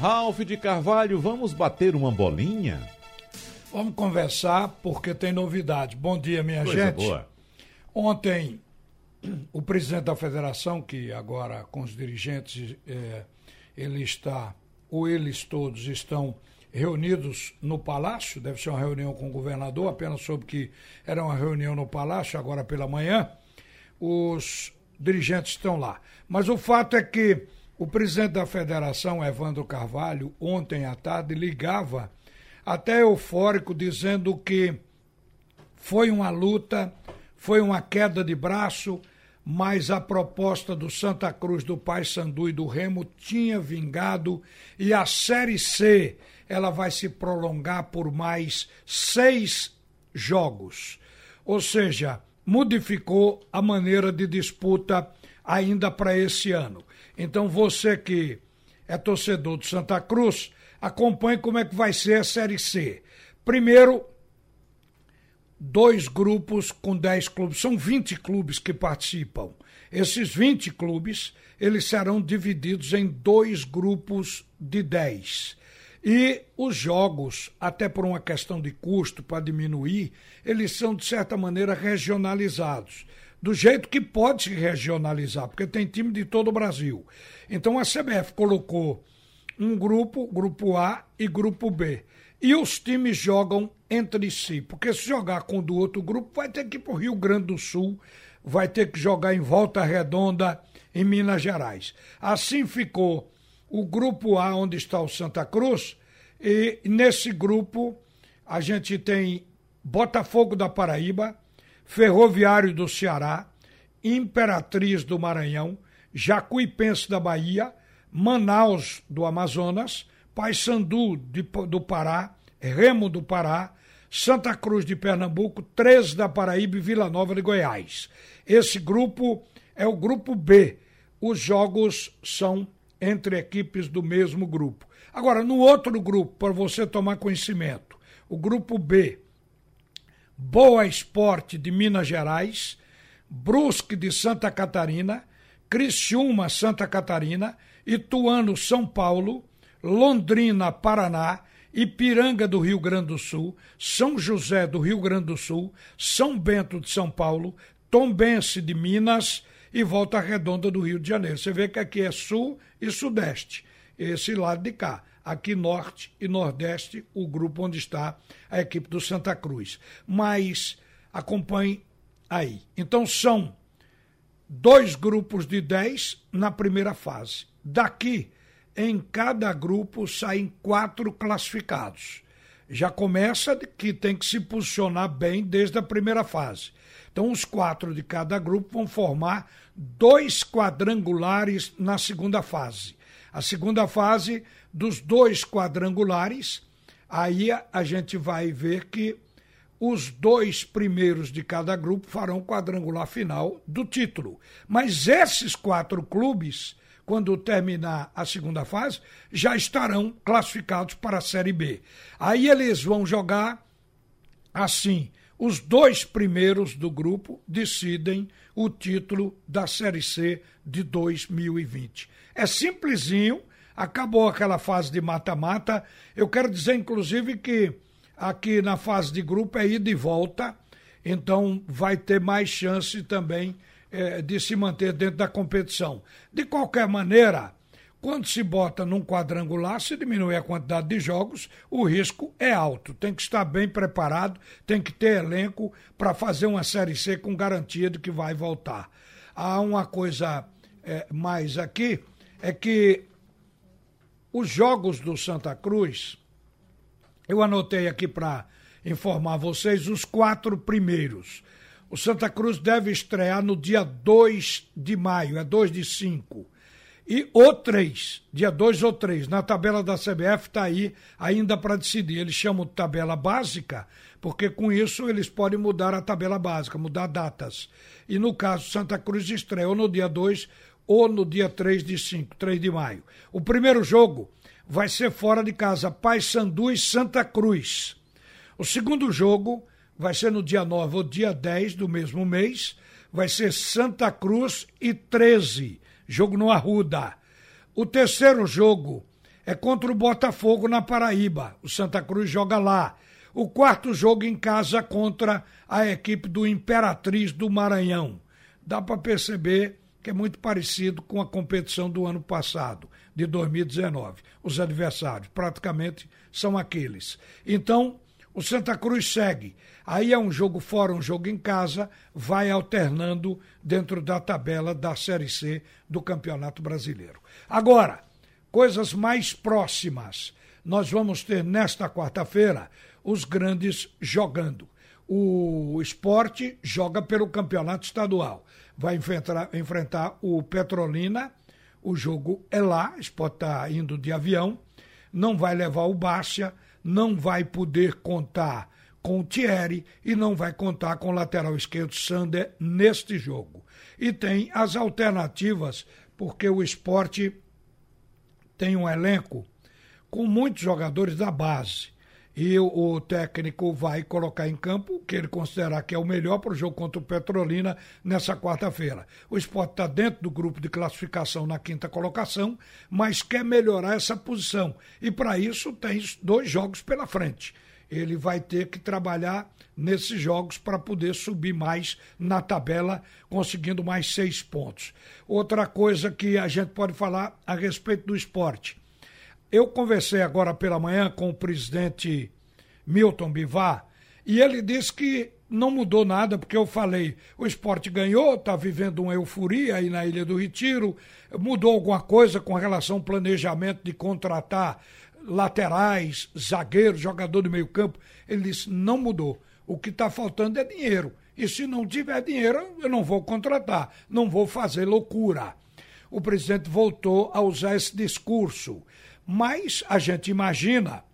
Ralph de Carvalho, vamos bater uma bolinha? Vamos conversar porque tem novidade. Bom dia, minha Coisa gente. Boa. Ontem, o presidente da federação, que agora com os dirigentes, é, ele está, ou eles todos estão reunidos no Palácio, deve ser uma reunião com o governador, apenas soube que era uma reunião no Palácio, agora pela manhã. Os dirigentes estão lá. Mas o fato é que o presidente da federação, Evandro Carvalho, ontem à tarde ligava até eufórico, dizendo que foi uma luta, foi uma queda de braço, mas a proposta do Santa Cruz, do Paysandu e do Remo tinha vingado e a Série C ela vai se prolongar por mais seis jogos. Ou seja, modificou a maneira de disputa ainda para esse ano. Então você que é torcedor do Santa Cruz, acompanhe como é que vai ser a Série C. Primeiro, dois grupos com 10 clubes, são 20 clubes que participam. Esses 20 clubes, eles serão divididos em dois grupos de 10. E os jogos, até por uma questão de custo para diminuir, eles são de certa maneira regionalizados do jeito que pode se regionalizar, porque tem time de todo o Brasil. Então a CBF colocou um grupo, grupo A e grupo B. E os times jogam entre si, porque se jogar com o do outro grupo, vai ter que ir para o Rio Grande do Sul, vai ter que jogar em Volta Redonda, em Minas Gerais. Assim ficou o grupo A, onde está o Santa Cruz, e nesse grupo a gente tem Botafogo da Paraíba, Ferroviário do Ceará, Imperatriz do Maranhão, Jacuipense da Bahia, Manaus do Amazonas, Paysandu do Pará, Remo do Pará, Santa Cruz de Pernambuco, 13 da Paraíba e Vila Nova de Goiás. Esse grupo é o grupo B. Os jogos são entre equipes do mesmo grupo. Agora, no outro grupo, para você tomar conhecimento, o grupo B, Boa Esporte de Minas Gerais, Brusque de Santa Catarina, Criciúma, Santa Catarina, Ituano, São Paulo, Londrina, Paraná, Ipiranga do Rio Grande do Sul, São José do Rio Grande do Sul, São Bento de São Paulo, Tombense de Minas e Volta Redonda do Rio de Janeiro. Você vê que aqui é sul e sudeste, esse lado de cá aqui norte e nordeste, o grupo onde está a equipe do Santa Cruz. Mas acompanhe aí. Então são dois grupos de dez na primeira fase. Daqui, em cada grupo saem quatro classificados. Já começa que tem que se posicionar bem desde a primeira fase. Então, os quatro de cada grupo vão formar dois quadrangulares na segunda fase. A segunda fase dos dois quadrangulares, aí a gente vai ver que os dois primeiros de cada grupo farão quadrangular final do título. Mas esses quatro clubes, quando terminar a segunda fase, já estarão classificados para a Série B. Aí eles vão jogar assim. Os dois primeiros do grupo decidem o título da Série C de 2020. É simplesinho, acabou aquela fase de mata-mata. Eu quero dizer, inclusive, que aqui na fase de grupo é ida e volta, então vai ter mais chance também é, de se manter dentro da competição. De qualquer maneira, quando se bota num quadrangular, se diminui a quantidade de jogos, o risco é alto. Tem que estar bem preparado, tem que ter elenco para fazer uma Série C com garantia de que vai voltar. Há uma coisa é, mais aqui, é que os jogos do Santa Cruz, eu anotei aqui para informar vocês os quatro primeiros. O Santa Cruz deve estrear no dia 2 de maio, é 2 de 5. E o 3, dia 2 ou 3, na tabela da CBF está aí ainda para decidir. Eles chamam de tabela básica, porque com isso eles podem mudar a tabela básica, mudar datas. E no caso, Santa Cruz estreia ou no dia 2 ou no dia 3 de 5, 3 de maio. O primeiro jogo vai ser fora de casa, Paysandu e Santa Cruz. O segundo jogo vai ser no dia 9 ou dia 10 do mesmo mês, vai ser Santa Cruz e 13, jogo no Arruda. O terceiro jogo é contra o Botafogo na Paraíba. O Santa Cruz joga lá. O quarto jogo em casa contra a equipe do Imperatriz do Maranhão. Dá para perceber que é muito parecido com a competição do ano passado, de 2019. Os adversários praticamente são aqueles. Então, o Santa Cruz segue. Aí é um jogo fora, um jogo em casa, vai alternando dentro da tabela da Série C do Campeonato Brasileiro. Agora, coisas mais próximas. Nós vamos ter nesta quarta-feira os grandes jogando. O esporte joga pelo campeonato estadual. Vai enfrentar, enfrentar o Petrolina. O jogo é lá, o esporte está indo de avião. Não vai levar o Bárcia não vai poder contar com o Thierry e não vai contar com o lateral esquerdo Sander neste jogo. E tem as alternativas, porque o esporte tem um elenco com muitos jogadores da base e o, técnico vai colocar em campo o que ele considerar que é o melhor para o jogo contra o Petrolina nessa quarta-feira. O esporte está dentro do grupo de classificação na quinta colocação, mas quer melhorar essa posição. E para isso tem dois jogos pela frente. Ele vai ter que trabalhar nesses jogos para poder subir mais na tabela, conseguindo mais seis pontos. Outra coisa que a gente pode falar a respeito do esporte eu conversei agora pela manhã com o presidente Milton Bivar e ele disse que não mudou nada, porque eu falei, o esporte ganhou, está vivendo uma euforia aí na Ilha do Retiro, mudou alguma coisa com relação ao planejamento de contratar laterais, zagueiros, jogador de meio campo. Ele disse, não mudou. O que está faltando é dinheiro. E se não tiver dinheiro, eu não vou contratar, não vou fazer loucura. O presidente voltou a usar esse discurso. Mas a gente imagina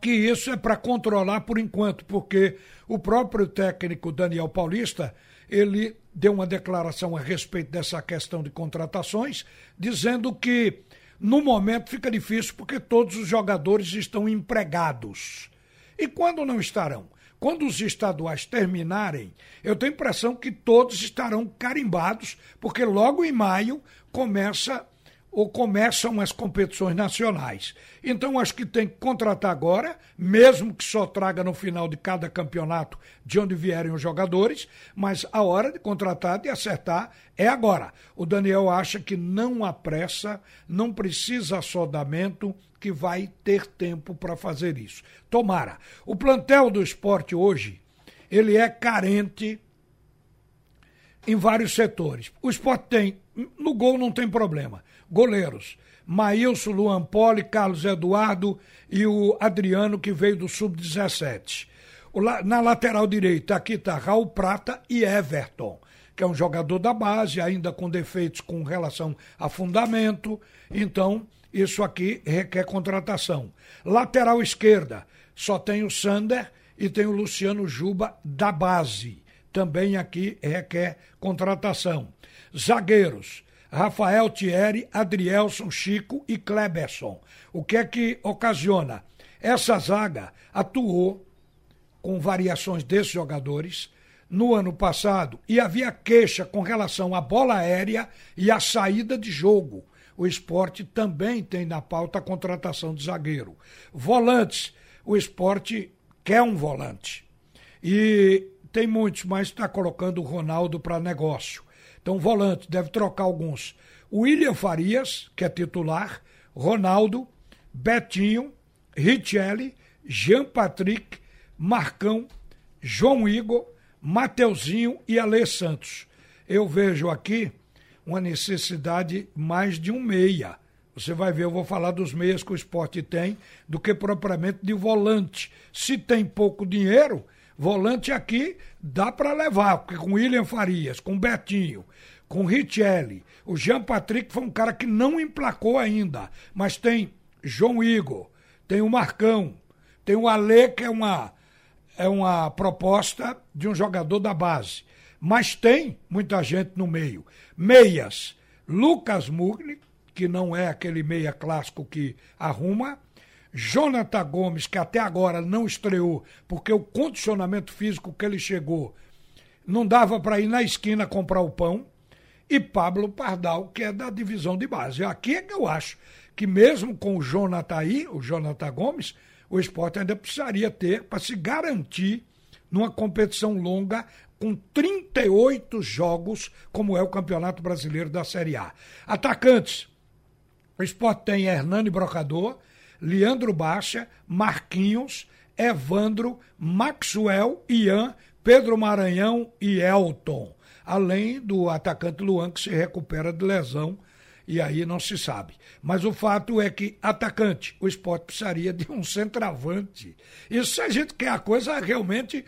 que isso é para controlar por enquanto, porque o próprio técnico Daniel Paulista, ele deu uma declaração a respeito dessa questão de contratações, dizendo que no momento fica difícil porque todos os jogadores estão empregados. E quando não estarão? Quando os estaduais terminarem, eu tenho impressão que todos estarão carimbados, porque logo em maio começa ou começam as competições nacionais. Então acho que tem que contratar agora, mesmo que só traga no final de cada campeonato de onde vierem os jogadores, mas a hora de contratar, e acertar, é agora. O Daniel acha que não há pressa, não precisa assodamento, que vai ter tempo para fazer isso. Tomara. O plantel do esporte hoje, ele é carente em vários setores. O esporte tem, no gol não tem problema goleiros. Maílson, Luan Poli, Carlos Eduardo e o Adriano, que veio do Sub-17. Na lateral direita, aqui está Raul Prata e Everton, que é um jogador da base, ainda com defeitos com relação a fundamento. Então, isso aqui requer contratação. Lateral esquerda, só tem o Sander e tem o Luciano Juba da base. Também aqui requer contratação. Zagueiros, Rafael Thierry, Adrielson, Chico e Kleberson. O que é que ocasiona? Essa zaga atuou com variações desses jogadores no ano passado e havia queixa com relação à bola aérea e à saída de jogo. O esporte também tem na pauta a contratação de zagueiro. Volantes, o esporte quer um volante. E tem muitos, mas está colocando o Ronaldo para negócio. Então, volante, deve trocar alguns. William Farias, que é titular, Ronaldo, Betinho, Richelli, Jean Patrick, Marcão, João Igor, Mateuzinho e Alê Santos. Eu vejo aqui uma necessidade mais de um meia. Você vai ver, eu vou falar dos meias que o esporte tem, do que propriamente de volante. Se tem pouco dinheiro, Volante aqui dá para levar, porque com William Farias, com Betinho, com Richelli, o Jean Patrick foi um cara que não emplacou ainda, mas tem João Igor, tem o Marcão, tem o Alê, que é uma, é uma proposta de um jogador da base. Mas tem muita gente no meio. Meias, Lucas Mugni, que não é aquele meia clássico que arruma, Jonathan Gomes, que até agora não estreou, porque o condicionamento físico que ele chegou não dava para ir na esquina comprar o pão. e Pablo Pardal, que é da divisão de base. Aqui é que eu acho que mesmo com o Jonathan aí, o Jonathan Gomes, o esporte ainda precisaria ter para se garantir numa competição longa com 38 jogos, como é o Campeonato Brasileiro da Série A. Atacantes. O esporte tem Hernani Brocador, Leandro Baixa, Marquinhos, Evandro, Maxwell, Ian, Pedro Maranhão e Elton além do atacante Luan, que se recupera de lesão e aí não se sabe. Mas o fato é que atacante, o esporte precisaria de um centroavante. Isso a gente quer a coisa realmente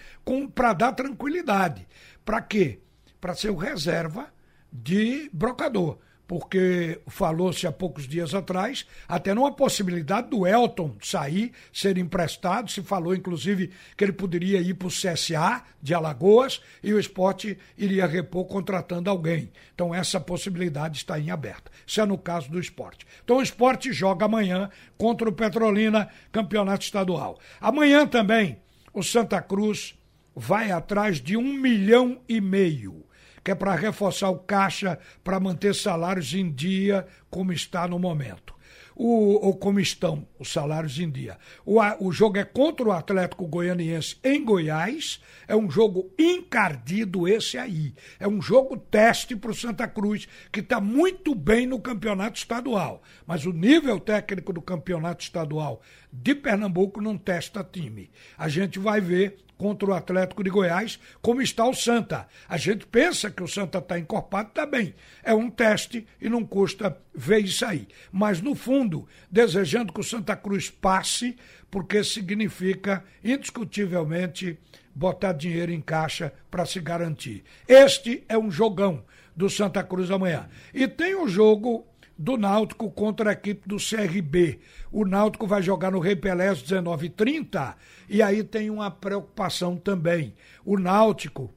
para dar tranquilidade. Para quê? Para ser o reserva de brocador porque falou-se há poucos dias atrás até numa possibilidade do Elton sair, ser emprestado. Se falou, inclusive, que ele poderia ir para o CSA de Alagoas e o esporte iria repor contratando alguém. Então, essa possibilidade está em aberta. Isso é no caso do esporte. Então, o esporte joga amanhã contra o Petrolina, campeonato estadual. Amanhã também, o Santa Cruz vai atrás de um milhão e meio que é para reforçar o caixa para manter salários em dia como está no momento. O, ou como estão os salários em dia. O, o jogo é contra o Atlético Goianiense em Goiás. É um jogo encardido esse aí. É um jogo teste para o Santa Cruz, que está muito bem no campeonato estadual. Mas o nível técnico do campeonato estadual de Pernambuco não testa time. A gente vai ver contra o Atlético de Goiás, como está o Santa. A gente pensa que o Santa está encorpado, está bem. É um teste e não custa ver isso aí. Mas, no fundo, desejando que o Santa Cruz passe, porque significa, indiscutivelmente, botar dinheiro em caixa para se garantir. Este é um jogão do Santa Cruz amanhã. E tem o jogo do Náutico contra a equipe do CRB. O Náutico vai jogar no Rei Pelé às 19h30 e aí tem uma preocupação também. O Náutico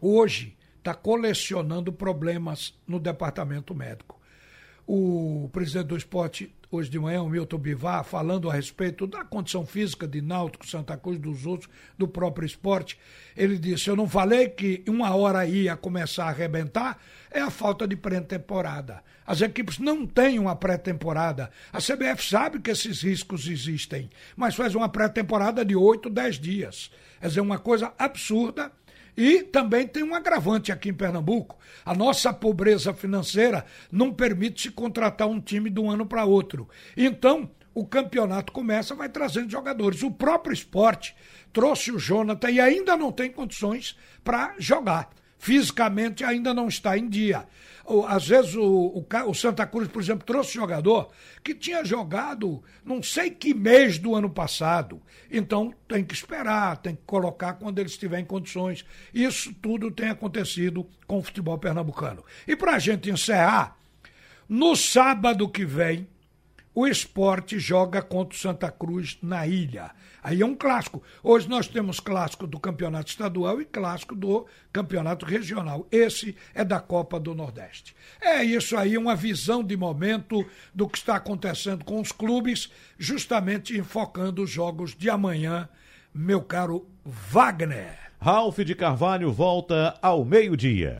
hoje está colecionando problemas no departamento médico. O presidente do esporte hoje de manhã, o Milton Bivar, falando a respeito da condição física de Náutico, Santa Cruz, dos outros, do próprio esporte. Ele disse: Eu não falei que uma hora ia começar a arrebentar, é a falta de pré-temporada. As equipes não têm uma pré-temporada. A CBF sabe que esses riscos existem, mas faz uma pré-temporada de 8, 10 dias. Quer dizer, uma coisa absurda e também tem um agravante aqui em Pernambuco. A nossa pobreza financeira não permite se contratar um time de um ano para outro. Então, o campeonato começa, vai trazendo jogadores. O próprio esporte trouxe o Jonathan e ainda não tem condições para jogar fisicamente ainda não está em dia. Às vezes o, o, o, Santa Cruz, por exemplo, trouxe jogador que tinha jogado não sei que mês do ano passado. Então tem que esperar, tem que colocar quando ele estiver em condições. Isso tudo tem acontecido com o futebol pernambucano. E para a gente encerrar, no sábado que vem, o esporte joga contra o Santa Cruz na ilha. Aí é um clássico. Hoje nós temos clássico do campeonato estadual e clássico do campeonato regional. Esse é da Copa do Nordeste. É isso aí, uma visão de momento do que está acontecendo com os clubes, justamente enfocando os jogos de amanhã, meu caro Wagner. Ralph de Carvalho volta ao meio-dia.